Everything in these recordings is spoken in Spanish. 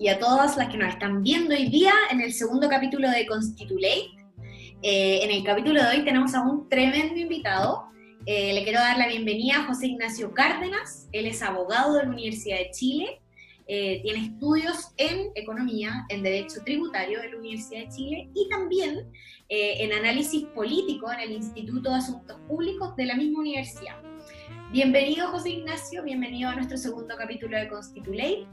y a todas las que nos están viendo hoy día en el segundo capítulo de Constitulate. Eh, en el capítulo de hoy tenemos a un tremendo invitado. Eh, le quiero dar la bienvenida a José Ignacio Cárdenas. Él es abogado de la Universidad de Chile. Eh, tiene estudios en economía, en derecho tributario de la Universidad de Chile y también en análisis político en el Instituto de Asuntos Públicos de la misma universidad. Bienvenido José Ignacio, bienvenido a nuestro segundo capítulo de Constitulate.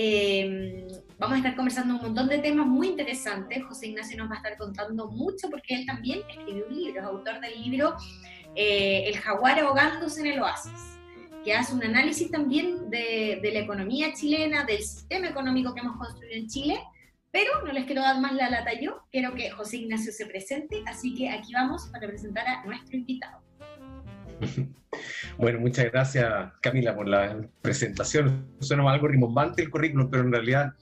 Eh, vamos a estar conversando un montón de temas muy interesantes. José Ignacio nos va a estar contando mucho porque él también escribió un libro, es autor del libro eh, El jaguar ahogándose en el oasis, que hace un análisis también de, la economía chilena, del sistema económico que hemos construido en Chile. Pero no les quiero dar más la lata yo, quiero que José Ignacio se presente, así que aquí vamos para presentar a nuestro invitado. Bueno, muchas gracias Camila por la presentación. Suena algo rimbombante el currículum, pero en realidad,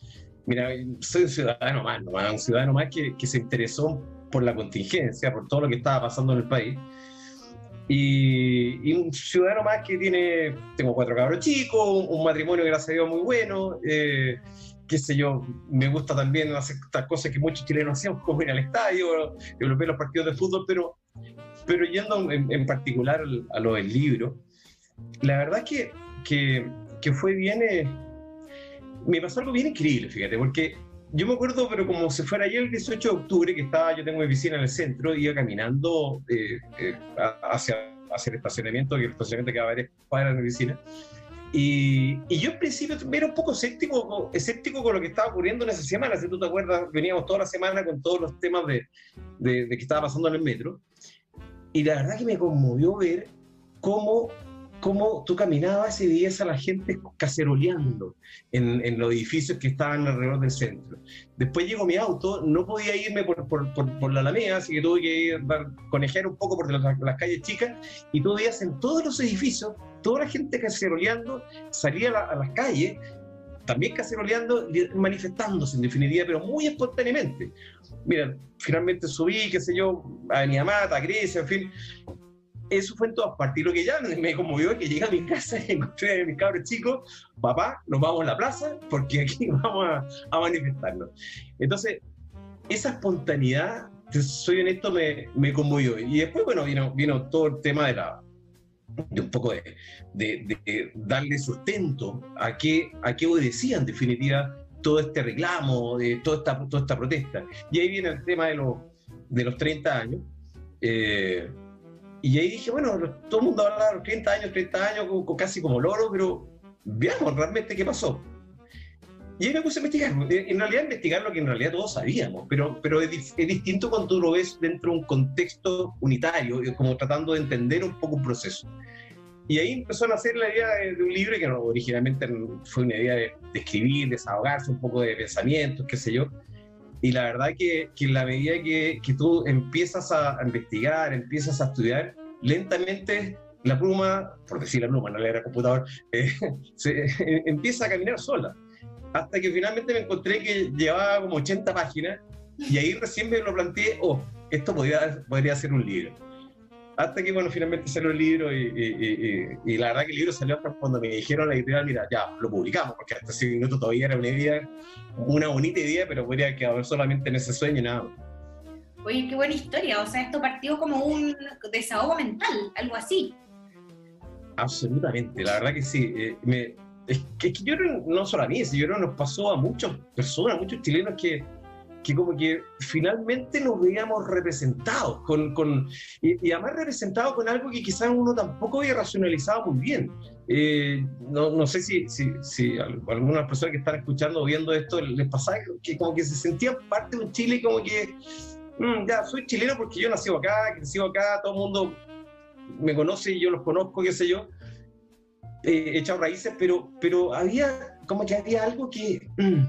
mira, soy un ciudadano más, un ciudadano más que, que, se interesó por la contingencia, por todo lo que estaba pasando en el país. Y, un ciudadano más que tiene, tengo cuatro cabros chicos, un, matrimonio, gracias a Dios, muy bueno. Eh, qué sé yo, me gusta también hacer estas cosas que muchos chilenos hacían, como ir al estadio, ver los partidos de fútbol, pero pero yendo en, particular a lo del libro, la verdad que, que, que fue bien, eh, me pasó algo bien increíble, fíjate, porque yo me acuerdo, pero como se fuera ayer el 18 de octubre, que estaba, yo tengo mi oficina en el centro, iba caminando eh, eh, hacia, hacia el estacionamiento, que el estacionamiento quedaba varias cuadras de mi oficina, y, y, yo en principio era un poco escéptico, escéptico con lo que estaba ocurriendo en esa semana, si tú te acuerdas, veníamos toda la semana con todos los temas de, de, de que estaba pasando en el metro, y la verdad que me conmovió ver cómo, cómo tú caminabas y veías a la gente caceroleando en, en, los edificios que estaban alrededor del centro. Después llegó mi auto, no podía irme por, por, por, la Alameda, así que tuve que ir, conejear un poco por las, calles chicas, y tú veías en todos los edificios toda la gente caceroleando, salía a las calles también caceroleando, manifestándose en definitiva, pero muy espontáneamente. Mira, finalmente subí, qué sé yo, a Avenida Mata, a Grecia, en fin. Eso fue en todas partes. Y lo que ya me conmovió que llegué a mi casa y encontré a mis cabros chicos, papá, nos vamos a la plaza porque aquí vamos a, a manifestarnos. Entonces, esa espontaneidad, soy honesto, me, me conmovió. Y después, bueno, vino, vino todo el tema de la, de un poco de, de, darle sustento a qué, a qué obedecía en definitiva todo este reclamo, de toda esta, toda esta protesta. Y ahí viene el tema de, los de los 30 años. Eh, y ahí dije, bueno, todo el mundo habla de los 30 años, 30 años, casi como loro, pero veamos realmente qué pasó. Y ahí me puse a investigar, en realidad investigar lo que en realidad todos sabíamos, pero, pero es, es, distinto cuando tú lo ves dentro de un contexto unitario, como tratando de entender un poco un proceso. Y ahí empezó a nacer la idea de, un libro que originalmente fue una idea de, escribir, desahogarse un poco de pensamientos, qué sé yo. Y la verdad que, que en la medida que, que tú empiezas a, investigar, empiezas a estudiar, lentamente la pluma, por decir la pluma, no le era computador, eh, se, empieza a caminar sola hasta que finalmente me encontré que llevaba como 80 páginas y ahí recién me lo planteé, oh, esto podría, podría ser un libro. Hasta que, bueno, finalmente salió el libro y, y, y, la verdad que el libro salió cuando me dijeron la editorial, mira, ya, lo publicamos, porque hasta ese minuto todavía era una idea, una bonita idea, pero podría quedar solamente en ese sueño y nada Oye, qué buena historia, o sea, esto partió como un desahogo mental, algo así. Absolutamente, la verdad que sí. Eh, me, es que, yo creo, no solo a mí, yo creo que nos pasó a muchas personas, muchos chilenos que, que como que finalmente nos veíamos representados, con, con y, además representados con algo que quizás uno tampoco había racionalizado muy bien. Eh, no, no, sé si, si, si, algunas personas que están escuchando o viendo esto les pasaba que como que se sentían parte de un Chile como que, mm, ya, soy chileno porque yo nací acá, crecí acá, todo el mundo me conoce y yo los conozco, qué sé yo, eh, echado raíces, pero, pero había como que había algo que mm,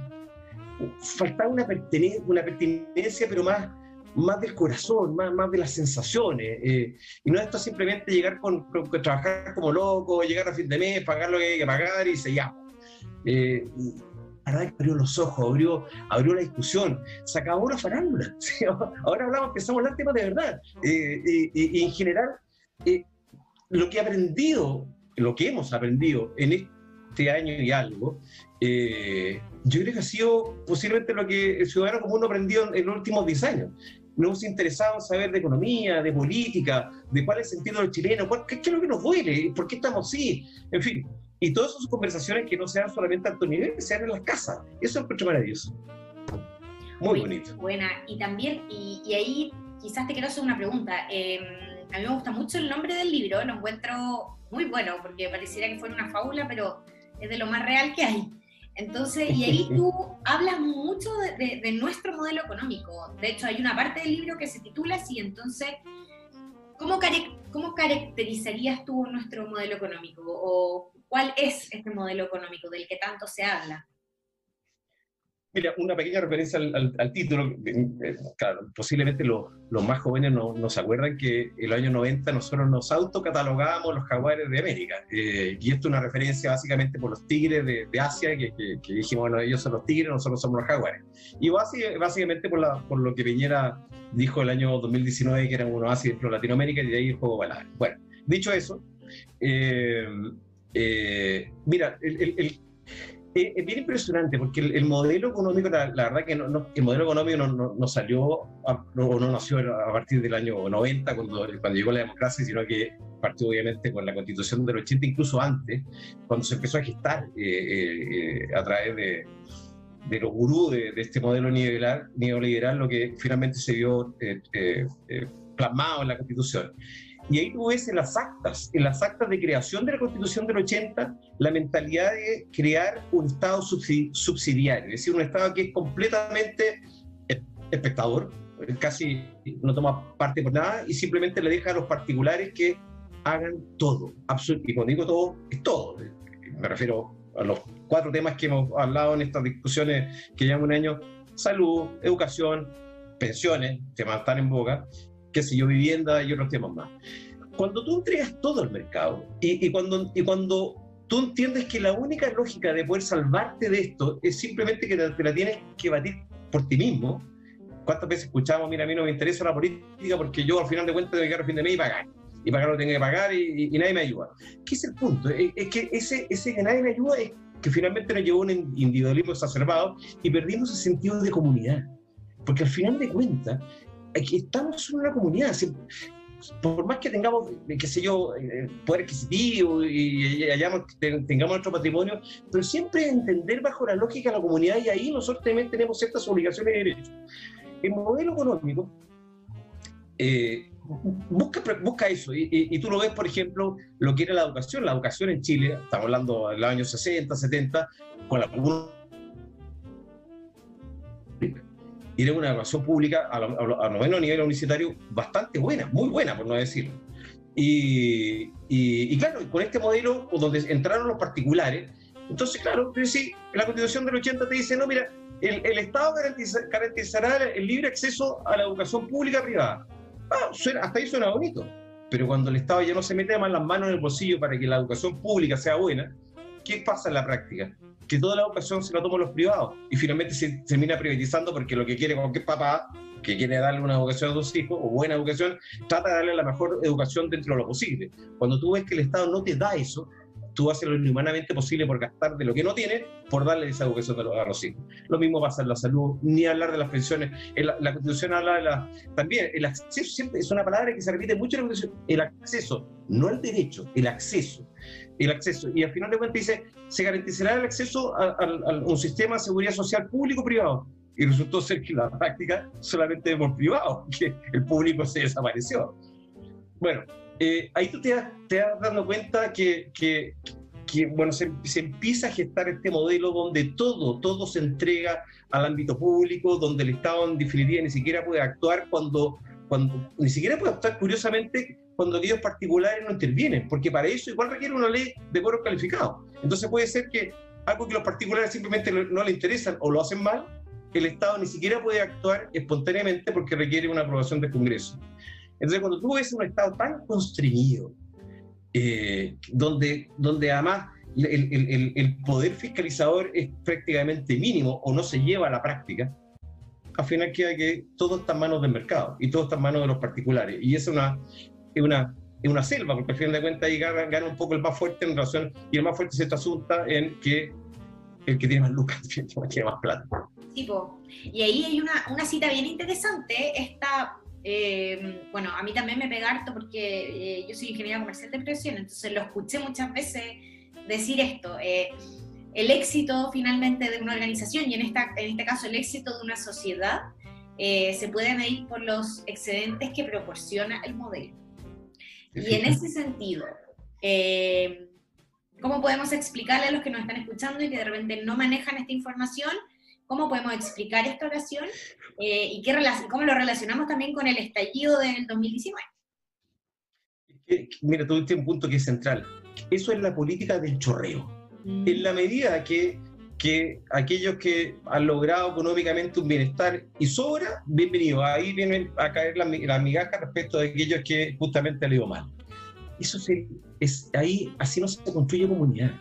faltaba una pertenencia, una pertinencia, pero más, más del corazón, más, más de las sensaciones. Eh, y no esto simplemente llegar con, trabajar como loco, llegar a fin de mes, pagar lo que hay que pagar y se llama. Eh, verdad abrió los ojos, abrió, abrió la discusión, se acabó la farándula. Ahora hablamos, empezamos a hablar temas de verdad. Eh, y, y, en general, lo que he aprendido lo que hemos aprendido en este año y algo, eh, yo creo que ha sido posiblemente lo que el ciudadano común aprendió en, los últimos 10 años. Nos interesado en saber de economía, de política, de cuál es el sentido del chileno, qué, qué, es lo que nos duele, por qué estamos así, en fin. Y todas esas conversaciones que no sean solamente a alto nivel, sean en las casas. Eso es mucho maravilloso. Muy, bonito. Buena. Y también, y, y, ahí quizás te quiero hacer una pregunta. Em, a mí me gusta mucho el nombre del libro, lo encuentro muy bueno, porque pareciera que fuera una fábula, pero es de lo más real que hay. Entonces, y ahí tú hablas mucho de, nuestro modelo económico. De hecho, hay una parte del libro que se titula así. Entonces, ¿cómo, ¿cómo caracterizarías tú nuestro modelo económico? ¿O cuál es este modelo económico del que tanto se habla? Una pequeña referencia al, título. Eh, claro, posiblemente los, más jóvenes no, se acuerdan que en los años 90 nosotros nos autocatalogábamos los jaguares de América. Eh, y esto es una referencia básicamente por los tigres de, Asia, que, dijimos, bueno, ellos son los tigres, nosotros somos los jaguares. Y básicamente por, lo que Piñera dijo el año 2019, que eran unos dentro de Latinoamérica, y de ahí el juego balar. Bueno, dicho eso, eh, mira, el es bien impresionante porque el, modelo económico, la, verdad que no, el modelo económico no, no, salió o no, nació a partir del año 90 cuando, cuando llegó la democracia, sino que partió obviamente con la constitución del 80, incluso antes, cuando se empezó a gestar eh, eh, eh, a través de, de los gurús de, este modelo neoliberal, neoliberal, lo que finalmente se vio plasmado en la constitución. Y ahí tú ves en las actas, en las actas de creación de la Constitución del 80, la mentalidad de crear un Estado subsidiario, es decir, un Estado que es completamente espectador, casi no toma parte por nada y simplemente le deja a los particulares que hagan todo. Y cuando digo todo, es todo. Me refiero a los cuatro temas que hemos hablado en estas discusiones que llevan un año, salud, educación, pensiones, temas tan en boga, qué sé yo, vivienda y otros temas más. Cuando tú entregas todo al mercado y, cuando, y cuando tú entiendes que la única lógica de poder salvarte de esto es simplemente que te, la tienes que batir por ti mismo. ¿Cuántas veces escuchamos, mira, a mí no me interesa la política porque yo al final de cuentas tengo que llegar a fin de mes y pagar? Y pagar lo tengo que pagar y, nadie me ayuda. ¿Qué es el punto? Es, que ese, ese que nadie me ayuda es que finalmente nos llevó a un individualismo exacerbado y perdimos el sentido de comunidad. Porque al final de cuentas, estamos en una comunidad. Por más que tengamos, qué sé yo, eh, poder adquisitivo y, tengamos nuestro patrimonio, pero siempre entender bajo la lógica de la comunidad y ahí nosotros también tenemos ciertas obligaciones y derechos. El modelo económico eh, busca, busca eso y, tú lo ves, por ejemplo, lo que era la educación. La educación en Chile, estamos hablando de los años 60, 70, con la y era una educación pública a, a, noveno nivel universitario bastante buena, muy buena, por no decirlo. Y, claro, con este modelo donde entraron los particulares, entonces, claro, sí, la Constitución del 80 te dice, no, mira, el, el Estado garantizará el libre acceso a la educación pública privada. Ah, hasta ahí suena bonito, pero cuando el Estado ya no se mete más las manos en el bolsillo para que la educación pública sea buena, ¿qué pasa en la práctica? Que toda la educación se la toman los privados y finalmente se termina privatizando porque lo que quiere cualquier papá que quiere darle una educación a sus hijos o buena educación, trata de darle la mejor educación dentro de lo posible. Cuando tú ves que el Estado no te da eso, tú haces lo inhumanamente posible por gastar de lo que no tiene por darle esa educación a los hijos. Lo mismo pasa en la salud, ni hablar de las pensiones. La, la Constitución habla de la... También el acceso siempre es una palabra que se repite mucho en la Constitución. El acceso, no el derecho, el acceso el acceso. Y al final de cuentas dice, se garantizará el acceso a, un sistema de seguridad social público-privado. Y resultó ser que la práctica solamente por privado, que el público se desapareció. Bueno, eh, ahí tú te vas, te dando cuenta que, que, que bueno, se, se, empieza a gestar este modelo donde todo, todo se entrega al ámbito público, donde el Estado en definitiva ni siquiera puede actuar cuando, cuando ni siquiera puede actuar curiosamente cuando aquellos particulares no intervienen, porque para eso igual requiere una ley de coro calificado. Entonces puede ser que algo que los particulares simplemente no le interesan o lo hacen mal, el Estado ni siquiera puede actuar espontáneamente porque requiere una aprobación del Congreso. Entonces cuando tú ves un Estado tan constreñido, eh, donde, donde además el, poder fiscalizador es prácticamente mínimo o no se lleva a la práctica, al final queda que todo está en manos del mercado y todo está en manos de los particulares. Y es una, es una, es una selva, porque al fin de cuentas ahí gana, gana, un poco el más fuerte en relación, y el más fuerte se asunta en que el que tiene más lucas tiene más plata. Tipo, y ahí hay una, una cita bien interesante, esta, eh, bueno, a mí también me pega harto porque eh, yo soy ingeniera comercial de presión, entonces lo escuché muchas veces decir esto, eh, el éxito finalmente de una organización y en, esta, en este caso el éxito de una sociedad se puede medir por los excedentes que proporciona el modelo. Y en ese sentido, eh, ¿cómo podemos explicarle a los que nos están escuchando y que de repente no manejan esta información? ¿Cómo podemos explicar esta oración? Eh, ¿Y qué cómo lo relacionamos también con el estallido del 2019? Mira, tú un punto que es central. Eso es la política del chorreo. Mm. En la medida que que aquellos que han logrado económicamente un bienestar y sobra, bienvenido. Ahí vienen a caer las la migajas respecto de aquellos que justamente han ido mal. Eso se, es, ahí, así no se construye comunidad.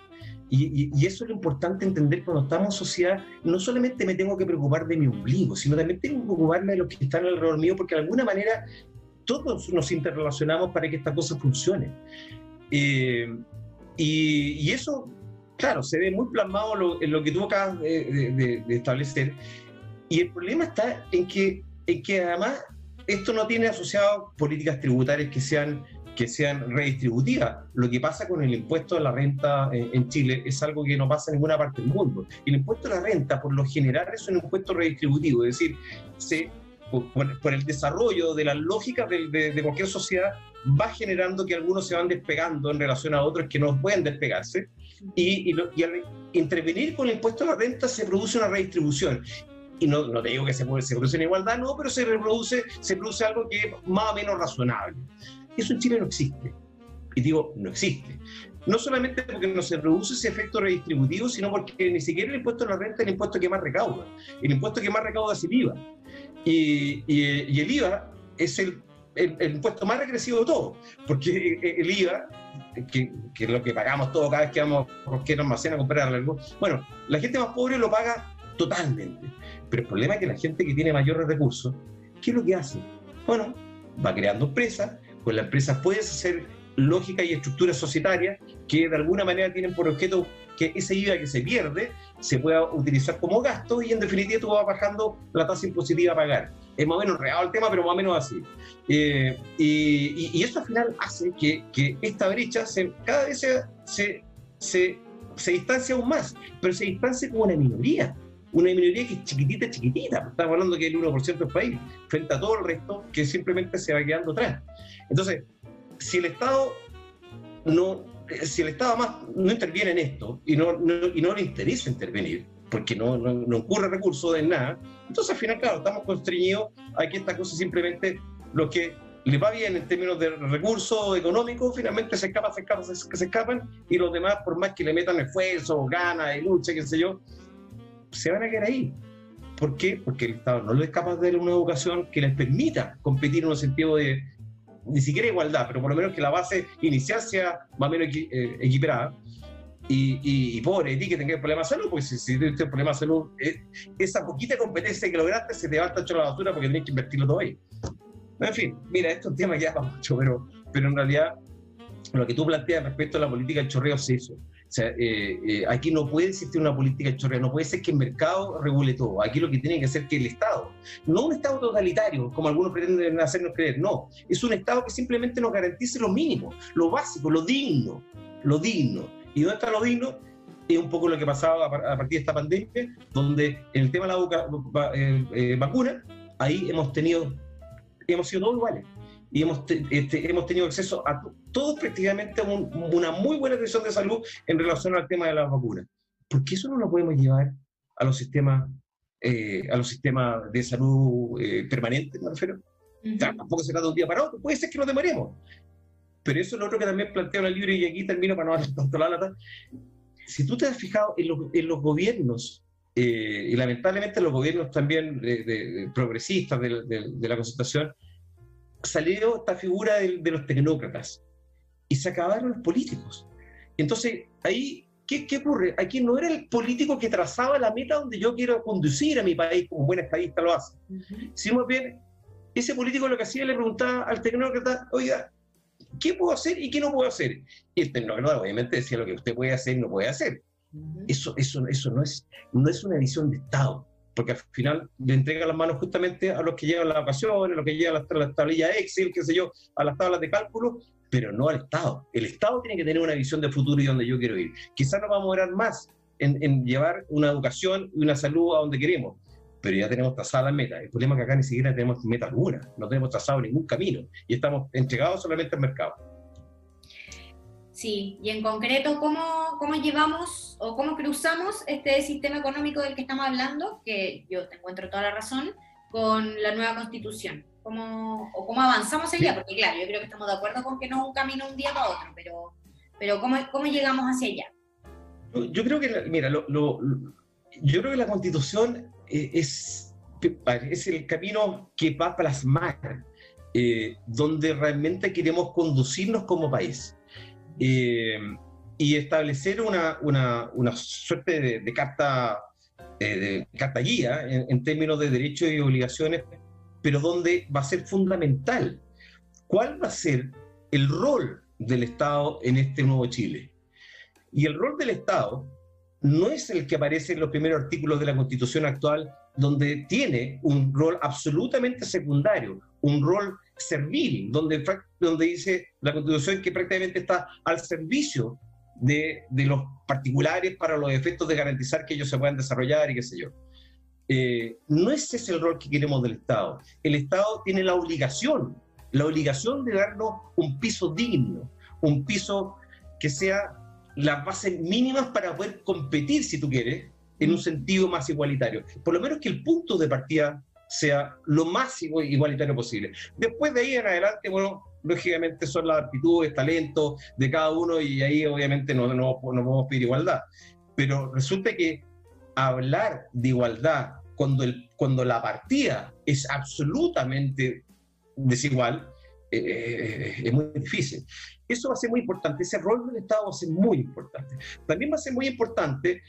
Y, y, eso es lo importante entender cuando estamos en sociedad. No solamente me tengo que preocupar de mi ombligo, sino también tengo que preocuparme de los que están alrededor mío, porque de alguna manera todos nos interrelacionamos para que esta cosa funcione. Eh, y, y, eso claro, se ve muy plasmado en lo que tú acabas de, establecer. Y el problema está en que, en que además esto no tiene asociado políticas tributarias que sean, que sean redistributivas. Lo que pasa con el impuesto a la renta en, Chile es algo que no pasa en ninguna parte del mundo. El impuesto a la renta, por lo general, es un impuesto redistributivo, es decir, se, por, el desarrollo de las lógicas de, de, cualquier sociedad, va generando que algunos se van despegando en relación a otros que no pueden despegarse y, al intervenir con el impuesto a la renta se produce una redistribución. Y no, no te digo que se, se produce en igualdad, no, pero se reproduce, se produce algo que es más o menos razonable. Eso en Chile no existe. Y digo, no existe. No solamente porque no se produce ese efecto redistributivo, sino porque ni siquiera el impuesto a la renta es el impuesto que más recauda. El impuesto que más recauda es el IVA. Y, el IVA es el, impuesto más regresivo de todo, porque el IVA que, es lo que pagamos todos cada vez que vamos a cualquier almacén a comprar algo. Bueno, la gente más pobre lo paga totalmente. Pero el problema es que la gente que tiene mayores recursos, ¿qué es lo que hace? Bueno, va creando empresas, pues las empresas pueden hacer lógica y estructuras societarias que de alguna manera tienen por objeto que ese IVA que se pierde se pueda utilizar como gasto y en definitiva tú vas bajando la tasa impositiva a pagar. Es más o menos real el tema, pero más o menos así. Eh, y, eso al final hace que, esta brecha se, cada vez se, se, distancia aún más, pero se distancia como una minoría. Una minoría que es chiquitita, chiquitita. Estamos hablando que el 1% del país, frente a todo el resto que simplemente se va quedando atrás. Entonces, si el Estado no, si el Estado más no interviene en esto y no, y no le interesa intervenir, porque no, no, ocurre recurso de nada, entonces al final, claro, estamos constreñidos a que esta cosa simplemente lo que le va bien en términos de recursos económicos, finalmente se escapan, se escapan, se, escapan, y los demás, por más que le metan esfuerzo, ganas, lucha, qué sé yo, se van a quedar ahí. ¿Por qué? Porque el Estado no es capaz de una educación que les permita competir en un sentido de, ni siquiera igualdad, pero por lo menos que la base inicial sea más o menos eh, equiparada. Y, y, pobre ti que tengas problemas de salud, porque si, si tienes problemas de salud, eh, esa poquita competencia que lograste se te va a estar hecho la basura porque tienes que invertirlo todo ahí. En fin, mira, esto es un tema que ya va mucho, pero, pero en realidad lo que tú planteas respecto a la política del chorreo es eso. O sea, eh, eh, aquí no puede existir una política de chorreo, no puede ser que el mercado regule todo. Aquí lo que tiene que hacer que el Estado, no un Estado totalitario, como algunos pretenden hacernos creer, no, es un Estado que simplemente nos garantice lo mínimo, lo básico, lo digno, lo digno. ¿Y dónde está lo digno? Es un poco lo que pasaba a partir de esta pandemia, donde en el tema de la eh, vacuna, ahí hemos tenido, hemos sido todos iguales y hemos, este, hemos tenido acceso a todos prácticamente una muy buena atención de salud en relación al tema de las vacunas. ¿Por qué eso no lo podemos llevar a los sistemas, eh, a los sistemas de salud eh, permanentes, me refiero? tampoco será de un día para otro, puede ser que nos demoremos. Pero eso es lo otro que también planteo en el libro y aquí termino para no tanto la lata. Si tú te has fijado en los, en los gobiernos, eh, y lamentablemente los gobiernos también de, progresistas de, de la concentración, salió esta figura de, los tecnócratas y se acabaron los políticos. Entonces, ahí, ¿qué, ¿qué, ocurre? Aquí no era el político que trazaba la meta donde yo quiero conducir a mi país, como buen estadista lo hace, sino bien ese político lo que hacía le preguntaba al tecnócrata, oiga, qué puedo hacer y qué no puedo hacer. Y el tecnócrata obviamente decía lo que usted puede hacer y no puede hacer. Eso, eso, eso no, es, no es una visión de Estado, porque al final le entrega las manos justamente a los que llevan las vacaciones, a los que llevan las, tablillas Excel, qué sé yo, a las tablas de cálculo, pero no al Estado. El Estado tiene que tener una visión de futuro y donde yo quiero ir. Quizás nos vamos a demorar más en, en, llevar una educación y una salud a donde queremos, pero ya tenemos trazada la meta. El problema es que acá ni siquiera tenemos meta alguna, no tenemos trazado ningún camino y estamos entregados solamente al mercado. Sí, y en concreto, ¿cómo, ¿cómo llevamos o cómo cruzamos este sistema económico del que estamos hablando, que yo te encuentro toda la razón, con la nueva constitución? ¿Cómo, ¿O cómo avanzamos allá? Porque claro, yo creo que estamos de acuerdo con que no es un camino un día para otro, pero, pero ¿cómo, ¿cómo llegamos hacia allá? Yo creo que, mira, lo, yo creo que la constitución eh, es, es el camino que va a plasmar eh, donde realmente queremos conducirnos como país. Eh, y establecer una, una, una suerte de, carta, de carta guía en, términos de derechos y obligaciones, pero donde va a ser fundamental cuál va a ser el rol del Estado en este nuevo Chile. Y el rol del Estado no es el que aparece en los primeros artículos de la Constitución actual, donde tiene un rol absolutamente secundario, un rol servil, donde, donde dice la Constitución que prácticamente está al servicio de, de, los particulares para los efectos de garantizar que ellos se puedan desarrollar y qué sé yo. Eh, no ese es el rol que queremos del Estado. El Estado tiene la obligación, la obligación de darnos un piso digno, un piso que sea las bases mínimas para poder competir, si tú quieres, en un sentido más igualitario. Por lo menos que el punto de partida sea lo más igualitario posible. Después de ahí en adelante, bueno, lógicamente son las aptitudes, talentos de cada uno y ahí obviamente no, no, no podemos pedir igualdad. Pero resulta que hablar de igualdad cuando, el, cuando la partida es absolutamente desigual, eh, eh, es muy difícil. Eso va a ser muy importante, ese rol del Estado va a ser muy importante. También va a ser muy importante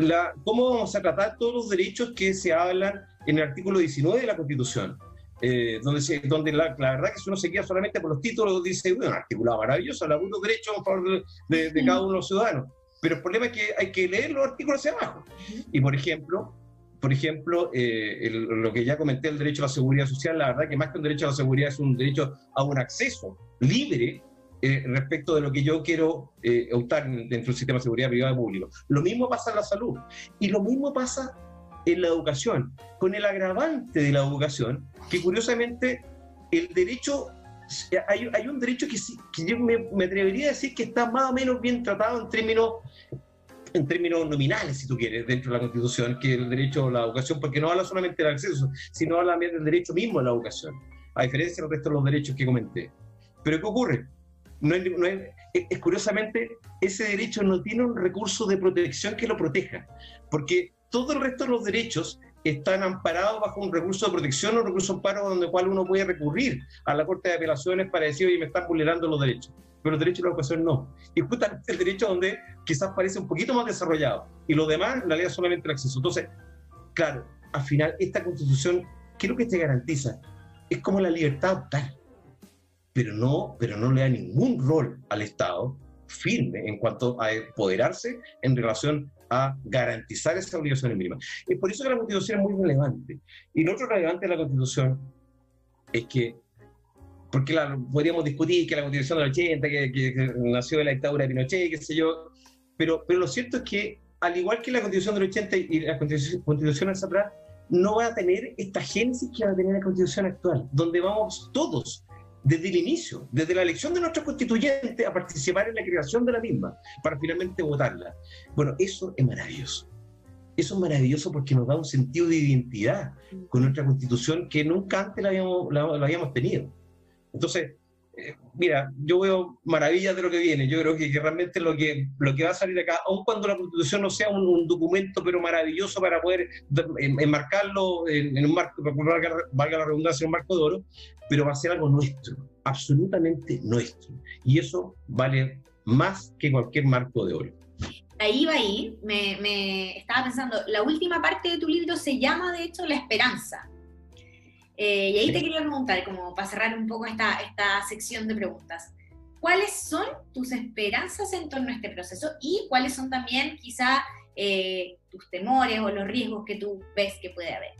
la, cómo vamos a tratar todos los derechos que se hablan en el artículo 19 de la Constitución. Eh, donde, se, donde la, la, verdad que si uno se queda solamente por los títulos, dice, bueno, articulado maravilloso, algunos derechos favor de, de, cada uno de los ciudadanos. Pero el problema es que hay que leer los artículos hacia abajo. Y, por ejemplo, por ejemplo, eh, lo que ya comenté, el derecho a la seguridad social, la verdad que más que un derecho a la seguridad es un derecho a un acceso libre eh, respecto de lo que yo quiero eh, optar dentro del sistema de seguridad privada y público. Lo mismo pasa en la salud y lo mismo pasa en la educación, con el agravante de la educación, que curiosamente el derecho, hay, un derecho que, que yo me, me, atrevería a decir que está más o menos bien tratado en términos en términos nominales, si tú quieres, dentro de la Constitución, que el derecho a la educación, porque no habla solamente del acceso, sino habla también del derecho mismo a la educación, a diferencia del resto de los derechos que comenté. Pero ¿qué ocurre? No no es, curiosamente, ese derecho no tiene un recurso de protección que lo proteja, porque todo el resto de los derechos están amparados bajo un recurso de protección o un recurso de amparo donde cual uno puede recurrir a la Corte de Apelaciones para decir, oye, me están vulnerando los derechos pero el derecho a la educación no. Y justamente el derecho donde quizás parece un poquito más desarrollado, y lo demás, ley es solamente el acceso. Entonces, claro, al final, esta constitución, ¿qué es lo que te garantiza? Es como la libertad tal, pero no, pero no le da ningún rol al Estado firme en cuanto a empoderarse en relación a garantizar esas obligaciones mínimas. Es por eso que la Constitución es muy relevante. Y lo otro relevante de la Constitución es que porque podríamos discutir que la constitución del 80, que, nació de la dictadura de Pinochet, qué sé yo, pero, pero lo cierto es que, al igual que la constitución del 80 y las constituciones atrás, no va a tener esta génesis que va a tener la constitución actual, donde vamos todos, desde el inicio, desde la elección de nuestro constituyente, a participar en la creación de la misma, para finalmente votarla. Bueno, eso es maravilloso. Eso es maravilloso porque nos da un sentido de identidad con nuestra constitución que nunca antes la habíamos, la habíamos tenido. Entonces, mira, yo veo maravillas de lo que viene. Yo creo que, realmente lo que, lo que va a salir acá, aun cuando la Constitución no sea un, documento, pero maravilloso para poder enmarcarlo en, un marco, valga, valga la redundancia, en un marco de oro, pero va a ser algo nuestro, absolutamente nuestro. Y eso vale más que cualquier marco de oro. Ahí va ahí, me, me estaba pensando, la última parte de tu libro se llama, de hecho, La Esperanza. Eh, y ahí te quería preguntar, como para cerrar un poco esta, esta sección de preguntas, ¿cuáles son tus esperanzas en torno a este proceso y cuáles son también quizá eh, tus temores o los riesgos que tú ves que puede haber?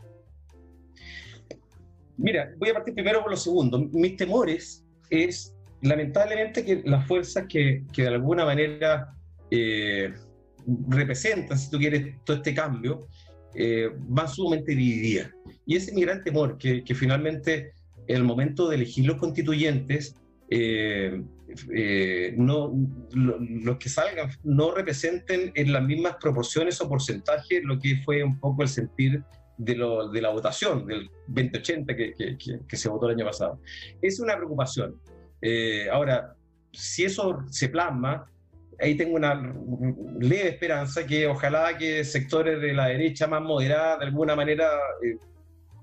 Mira, voy a partir primero por lo segundo. Mis temores es, lamentablemente, que las fuerzas que, que de alguna manera eh, representan, si tú quieres, todo este cambio, eh, van sumamente divididas. Y ese es mi gran temor, que, que finalmente el momento de elegir los constituyentes, eh, no, los que salgan no representen en las mismas proporciones o porcentajes lo que fue un poco el sentir de, lo, de la votación del 2080 que, que, que, se votó el año pasado. Es una preocupación. Eh, ahora, si eso se plasma, ahí tengo una leve esperanza que ojalá que sectores de la derecha más moderada, de alguna manera, eh,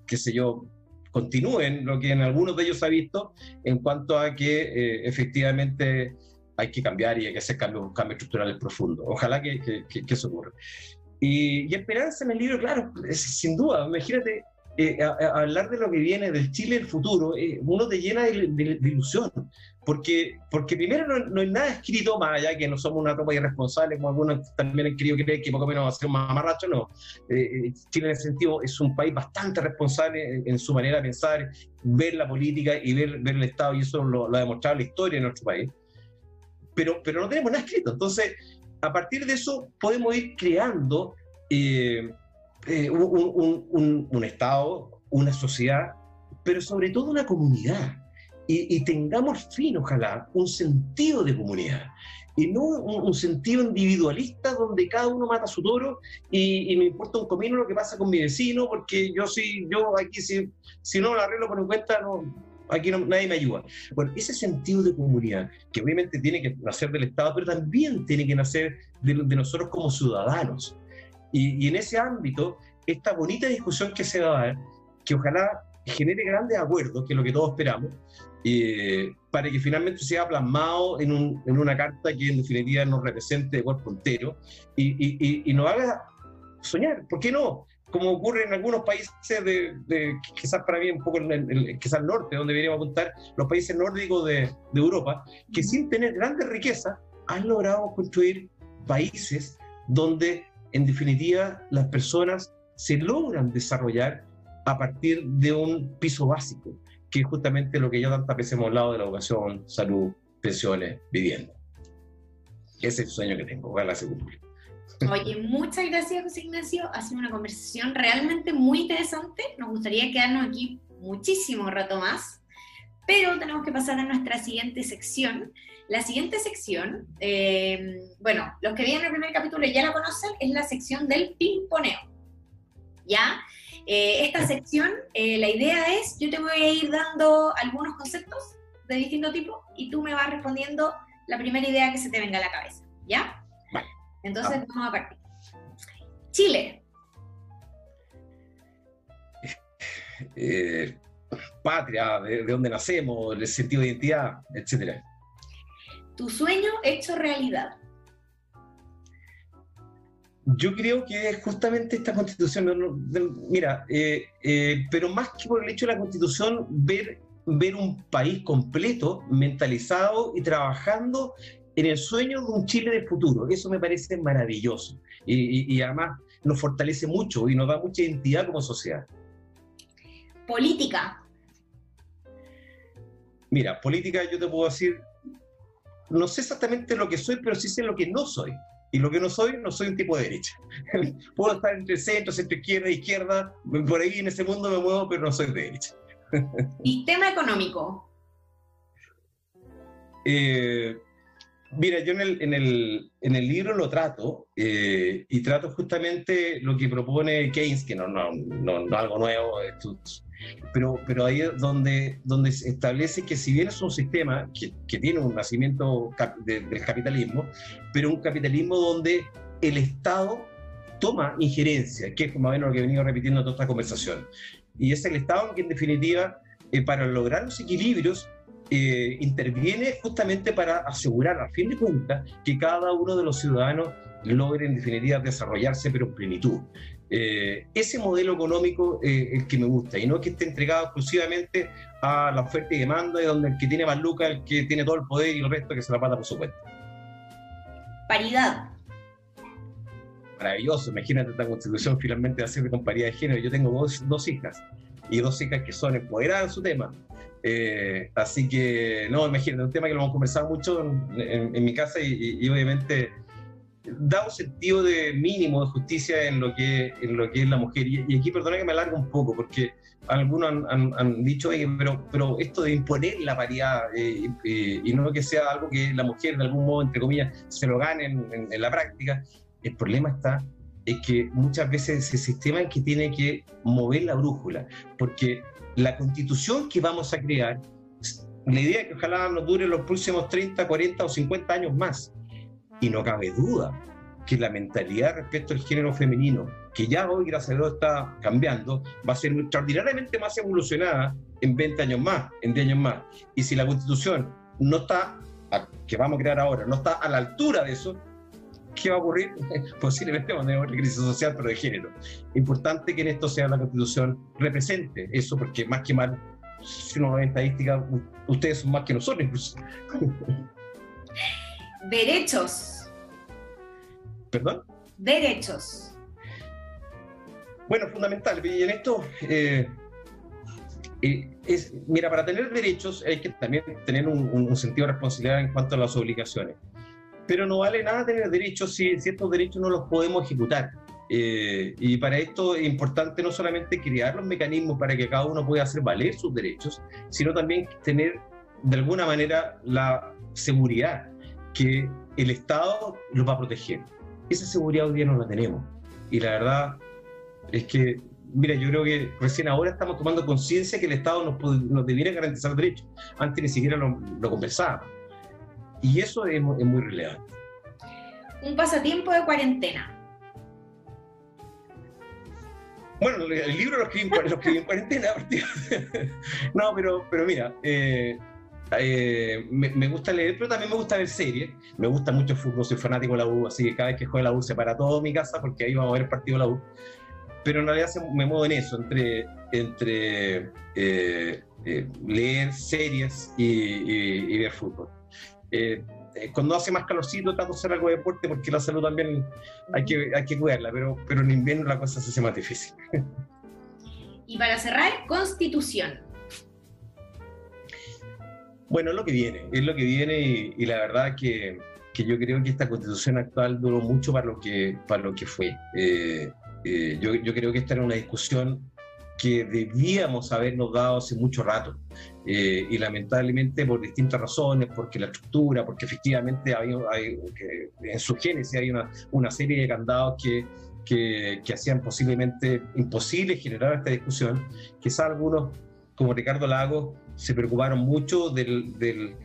qué sé yo, continúen lo que en algunos de ellos se ha visto en cuanto a que eh, efectivamente hay que cambiar y hay que hacer cambios, cambios estructurales profundos. Ojalá que, que, que eso ocurra. Y, esperanza en el libro, claro, sin duda, imagínate eh, hablar de lo que viene del Chile del futuro, eh, uno te llena de, ilusión, porque, porque primero no, hay nada escrito más allá que no somos una tropa irresponsable, como algunos también han querido creer que poco menos va a ser un mamarracho, no. Eh, Chile en ese sentido es un país bastante responsable en, su manera de pensar, ver la política y ver, ver el Estado, y eso lo, lo ha demostrado la historia de nuestro país. Pero, pero no tenemos nada escrito, entonces a partir de eso podemos ir creando eh, eh, un, Estado, una sociedad, pero sobre todo una comunidad. Y, tengamos fin, ojalá, un sentido de comunidad. Y no un, sentido individualista donde cada uno mata a su toro y, me importa un comino lo que pasa con mi vecino, porque yo sí, yo aquí si, si no lo arreglo por mi cuenta, no, aquí nadie me ayuda. Bueno, ese sentido de comunidad, que obviamente tiene que nacer del Estado, pero también tiene que nacer de, nosotros como ciudadanos. Y, en ese ámbito, esta bonita discusión que se va a dar, que ojalá genere grandes acuerdos, que es lo que todos esperamos, eh, para que finalmente sea plasmado en, un, en, una carta que en definitiva nos represente de cuerpo entero y, y, y, nos haga soñar, ¿por qué no? como ocurre en algunos países de, quizás para mí un poco en el, quizás norte, donde deberíamos apuntar, los países nórdicos de, Europa, que sin tener grandes riquezas han logrado construir países donde en definitiva las personas se logran desarrollar a partir de un piso básico, que es justamente lo que ya tantas veces hemos hablado de la educación, salud, pensiones, vivienda. Ese es el sueño que tengo, ojalá se cumpla. Oye, muchas gracias, José Ignacio. Ha sido una conversación realmente muy interesante. Nos gustaría quedarnos aquí muchísimo rato más, pero tenemos que pasar a nuestra siguiente sección. La siguiente sección, eh, bueno, los que vieron el primer capítulo ya la conocen, es la sección del pimponeo. ¿Ya? Eh, esta sección, eh, la idea es, yo te voy a ir dando algunos conceptos de distinto tipo y tú me vas respondiendo la primera idea que se te venga a la cabeza. ¿Ya? Entonces ah. vamos a partir. Chile. Eh, patria, de, dónde nacemos, el sentido de identidad, etc. Tu sueño hecho realidad. Yo creo que justamente esta constitución, mira, eh, eh, pero más que por el hecho de la constitución, ver, ver un país completo, mentalizado y trabajando en el sueño de un Chile del futuro. Eso me parece maravilloso y, además nos fortalece mucho y nos da mucha identidad como sociedad. Política. Mira, política yo te puedo decir, no sé exactamente lo que soy, pero sí sé lo que no soy. Y lo que no soy, no soy un tipo de derecha. puedo estar entre centro, centro izquierda, izquierda, por ahí en ese mundo me muevo, pero no soy de derecha. Sistema económico. Eh, Mira, yo en el, en el, en el libro lo trato eh, y trato justamente lo que propone Keynes, que no, no, no, no algo nuevo, pero, pero ahí es donde, donde se establece que si bien es un sistema que, que tiene un nacimiento del capitalismo, pero un capitalismo donde el Estado toma injerencia, que es como menos lo que he venido repitiendo en toda esta conversación. Y es el Estado que en definitiva, eh, para lograr los equilibrios, eh, interviene justamente para asegurar, a fin de cuentas, que cada uno de los ciudadanos logre en definitiva desarrollarse pero en plenitud. Eh, ese modelo económico es el que me gusta y no que esté entregado exclusivamente a la oferta y demanda, y donde el que tiene más lucas, el que tiene todo el poder y el resto que se la pata por su cuenta. Paridad. Maravilloso, imagínate esta constitución finalmente ser con paridad de género. Yo tengo dos, dos hijas y dos hijas que son empoderadas en su tema. Eh, así que, no, imagínate, un tema que lo hemos conversado mucho en, mi casa y obviamente da un sentido de mínimo de justicia en lo que, en lo que es la mujer. Y, aquí, perdona que me alargo un poco, porque algunos han, dicho, pero, pero esto de imponer la paridad eh, eh, y no que sea algo que la mujer de algún modo, entre comillas, se lo gane en, la práctica, el problema está es que muchas veces ese sistema es que tiene que mover la brújula, porque la constitución que vamos a crear, la idea es que ojalá nos dure los próximos 30, 40 o 50 años más, y no cabe duda que la mentalidad respecto al género femenino, que ya hoy, gracias a Dios, está cambiando, va a ser extraordinariamente más evolucionada en 20 años más, en 10 años más. Y si la constitución no está, que vamos a crear ahora, no está a la altura de eso, ¿qué va a ocurrir? Posiblemente vamos a tener una crisis social, pero de género. Importante que en esto sea la constitución represente eso, porque más que mal, si uno ve estadística, ustedes son más que nosotros incluso. Derechos. ¿Perdón? Derechos. Bueno, fundamental. Y en esto, eh, eh, es, mira, para tener derechos hay que también tener un, sentido de responsabilidad en cuanto a las obligaciones. Pero no vale nada tener derechos si ciertos derechos no los podemos ejecutar. Eh, y para esto es importante no solamente crear los mecanismos para que cada uno pueda hacer valer sus derechos, sino también tener de alguna manera la seguridad que el Estado los va a proteger. Esa seguridad hoy día no la tenemos. Y la verdad es que, mira, yo creo que recién ahora estamos tomando conciencia que el Estado nos, nos, debiera garantizar derechos. Antes ni siquiera lo, lo conversábamos. Y eso es, muy relevante. Un pasatiempo de cuarentena. Bueno, el libro lo escribí, lo escribí en cuarentena. no, pero, pero mira, eh, eh, me, gusta leer, pero también me gusta ver series. Me gusta mucho el fútbol, soy fanático de la U, así que cada vez que juega la U se para todo mi casa porque ahí vamos a ver el partido de la U. Pero en realidad me muevo en eso, entre, entre eh, eh, leer series y, ver fútbol. cuando hace más calorcito trato de hacer algo de deporte porque la salud también hay que, hay que cuidarla, pero, pero en invierno la cosa se hace más difícil. Y para cerrar, constitución. Bueno, es lo que viene, es lo que viene y, la verdad que, que, yo creo que esta constitución actual duró mucho para lo que, para lo que fue. Eh, eh, yo, yo, creo que esta era una discusión que debíamos habernos dado hace mucho rato eh, y lamentablemente por distintas razones, porque la estructura, porque efectivamente había, hay, en su génesis hay una, una serie de candados que, que, que, hacían posiblemente imposible generar esta discusión, quizás algunos como Ricardo Lagos se preocuparon mucho del,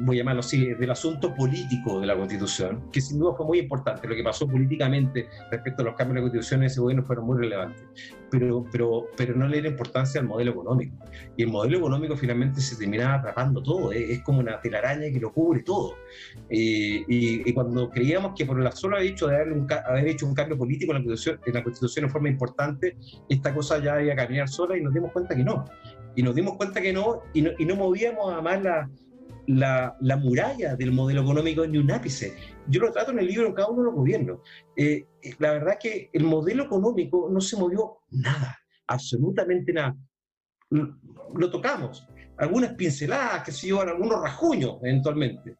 voy a llamarlo así, del asunto político de la Constitución, que sin duda fue muy importante. Lo que pasó políticamente respecto a los cambios de la Constitución en ese gobierno fueron muy relevantes, pero, pero, pero no le dieron importancia al modelo económico. Y el modelo económico finalmente se terminaba atrapando todo, ¿eh? es como una telaraña que lo cubre todo. y, cuando creíamos que por el solo hecho de haber, haber hecho un cambio político en la, Constitución, en la Constitución de forma importante, esta cosa ya iba a caminar sola y nos dimos cuenta que no. Y nos dimos cuenta que no, y no, y no movíamos a más la la, la, muralla del modelo económico ni un ápice. Yo lo trato en el libro cada uno de los gobiernos. Eh, eh, la verdad que el modelo económico no se movió nada, absolutamente nada. Lo, tocamos, algunas pinceladas, que se llevan algunos rajuños eventualmente.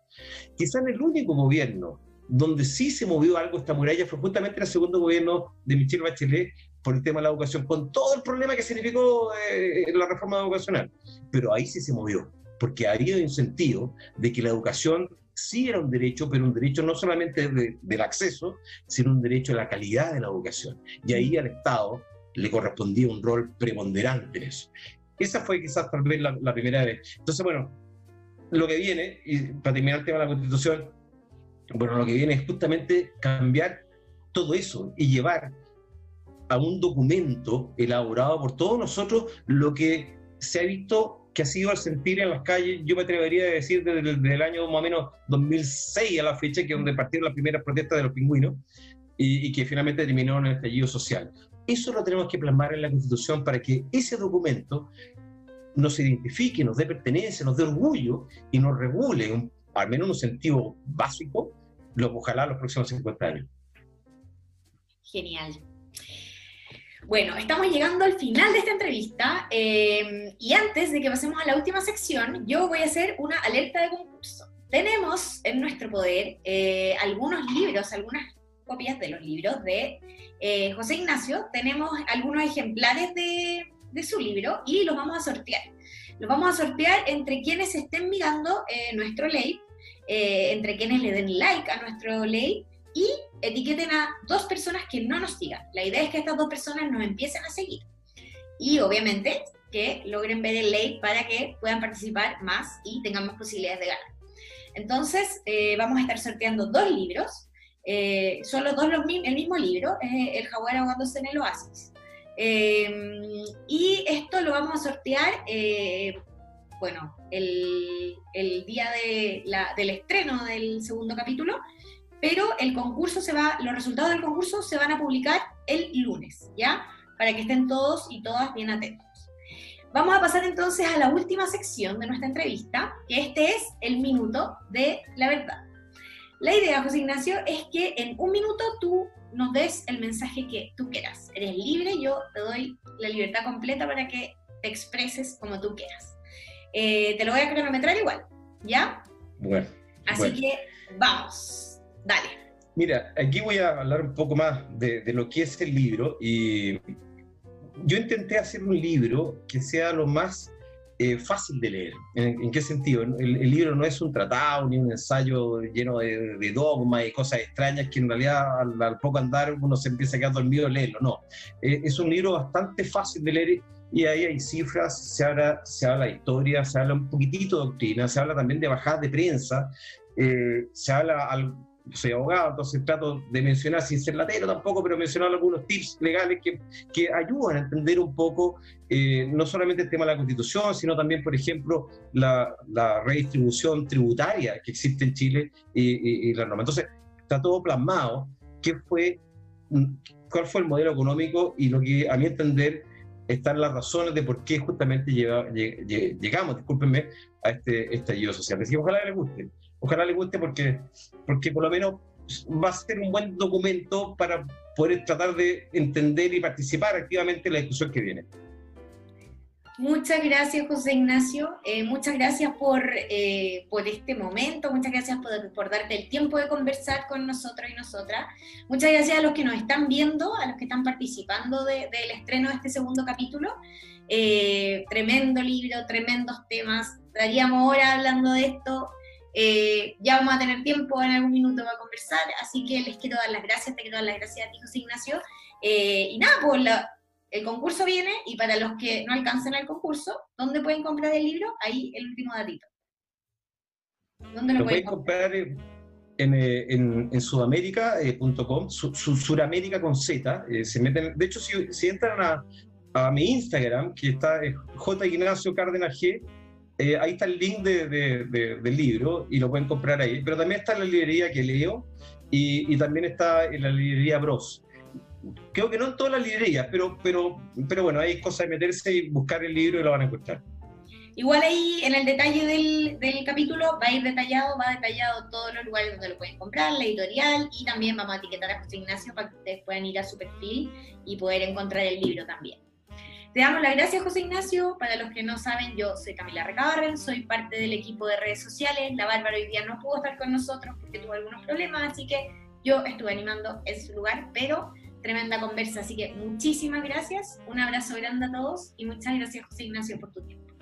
Quizás el único gobierno donde sí se movió algo esta muralla fue justamente en el segundo gobierno de Michelle Bachelet por el tema de la educación, con todo el problema que significó eh, la reforma educacional. Pero ahí sí se movió porque había un sentido de que la educación sí era un derecho, pero un derecho no solamente del acceso, sino un derecho a la calidad de la educación. Y ahí al Estado le correspondía un rol preponderante en eso. Esa fue quizás tal vez la, primera vez. Entonces, bueno, lo que viene, y para terminar el tema de la Constitución, bueno, lo que viene es justamente cambiar todo eso y llevar a un documento elaborado por todos nosotros lo que se ha visto que ha sido el sentir en las calles, yo me atrevería a decir desde, el año más o menos 2006 a la fecha, que es donde partieron las primeras protestas de los pingüinos y, y que finalmente terminó en el estallido social. Eso lo tenemos que plasmar en la Constitución para que ese documento nos identifique, nos dé pertenencia, nos dé orgullo y nos regule, al menos en un sentido básico, lo, ojalá los próximos 50 años. Genial. Bueno, estamos llegando al final de esta entrevista eh, y antes de que pasemos a la última sección, yo voy a hacer una alerta de concurso. Tenemos en nuestro poder eh, algunos libros, algunas copias de los libros de eh, José Ignacio. Tenemos algunos ejemplares de, de, su libro y los vamos a sortear. Los vamos a sortear entre quienes estén mirando nuestro ley, entre quienes le den like a nuestro ley y etiqueten a dos personas que no nos sigan. La idea es que estas dos personas nos empiecen a seguir. Y obviamente que logren ver el ley para que puedan participar más y tengan más posibilidades de ganar. Entonces, eh, vamos a estar sorteando dos libros. Eh, son los dos los, el mismo libro, El jaguar ahogándose en el oasis. Em, y esto lo vamos a sortear, eh, bueno, el, día del estreno del segundo capítulo pero el concurso se va, los resultados del concurso se van a publicar el lunes, ¿ya? Para que estén todos y todas bien atentos. Vamos a pasar entonces a la última sección de nuestra entrevista, que este es el minuto de la verdad. La idea, José Ignacio, es que en un minuto tú nos des el mensaje que tú quieras. Eres libre, yo te doy la libertad completa para que te expreses como tú quieras. Eh, te lo voy a cronometrar igual, ¿ya? Bueno. Así que vamos. Dale. Mira, aquí voy a hablar un poco más de, lo que es el libro y yo intenté hacer un libro que sea lo más eh, fácil de leer. ¿En, qué sentido? El, libro no es un tratado ni un ensayo lleno de, de dogmas y cosas extrañas que en realidad al, poco andar uno se empieza a quedar dormido a leerlo. No, eh, es un libro bastante fácil de leer y ahí hay cifras, se habla, se habla de historia, se habla un poquitito de doctrina, se habla también de bajadas de prensa, eh, se habla al, soy abogado, entonces trato de mencionar, sin ser latero tampoco, pero mencionar algunos tips legales que, que ayudan a entender un poco eh, no solamente el tema de la constitución, sino también, por ejemplo, la, la redistribución tributaria que existe en Chile y, y, la norma. Entonces, está todo plasmado, qué fue, cuál fue el modelo económico y lo que, a mi entender, están las razones de por qué justamente llegamos, discúlpenme, a este estallido social. Así que ojalá les guste ojalá le guste porque, porque por lo menos va a ser un buen documento para poder tratar de entender y participar activamente en la discusión que viene. Muchas gracias, José Ignacio. Eh, muchas gracias por, eh, por este momento. Muchas gracias por, darte el tiempo de conversar con nosotros y nosotras. Muchas gracias a los que nos están viendo, a los que están participando del estreno de este segundo capítulo. Eh, tremendo libro, tremendos temas. Daríamos horas hablando de esto. Eh, ya vamos a tener tiempo en algún minuto para conversar, así que les quiero dar las gracias, te quiero dar las gracias a ti, José Ignacio. Eh, y nada, pues el concurso viene y para los que no alcancen el concurso, ¿dónde pueden comprar el libro? Ahí el último datito. ¿Dónde lo, pueden comprar? en, eh, en, en sudamérica.com, su, Suramérica con Z, se meten, de hecho si, si entran a, a, mi Instagram, que está J. Ignacio Cárdenas G, eh, ahí está el link del libro y lo pueden comprar ahí. Pero también está en la librería que leo y, también está en la librería Bros. Creo que no en todas las librerías, pero, pero, pero bueno, hay cosas de meterse y buscar el libro y lo van a encontrar. Igual ahí en el detalle del, del, capítulo va a ir detallado, va detallado todos los lugares donde lo pueden comprar, la editorial y también vamos a etiquetar a José Ignacio para que ustedes puedan ir a su perfil y poder encontrar el libro también. Te damos las gracias, José Ignacio. Para los que no saben, yo soy Camila Recabarren, soy parte del equipo de redes sociales. La Bárbara hoy día no pudo estar con nosotros porque tuvo algunos problemas, así que yo estuve animando en su lugar, pero tremenda conversa. Así que muchísimas gracias, un abrazo grande a todos y muchas gracias, José Ignacio, por tu tiempo.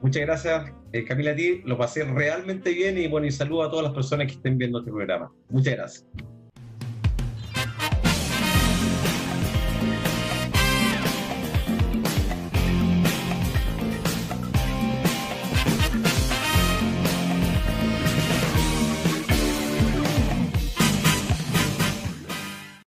Muchas gracias, eh, Camila, a ti. Lo pasé realmente bien y bueno, y saludo a todas las personas que estén viendo este programa. Muchas gracias.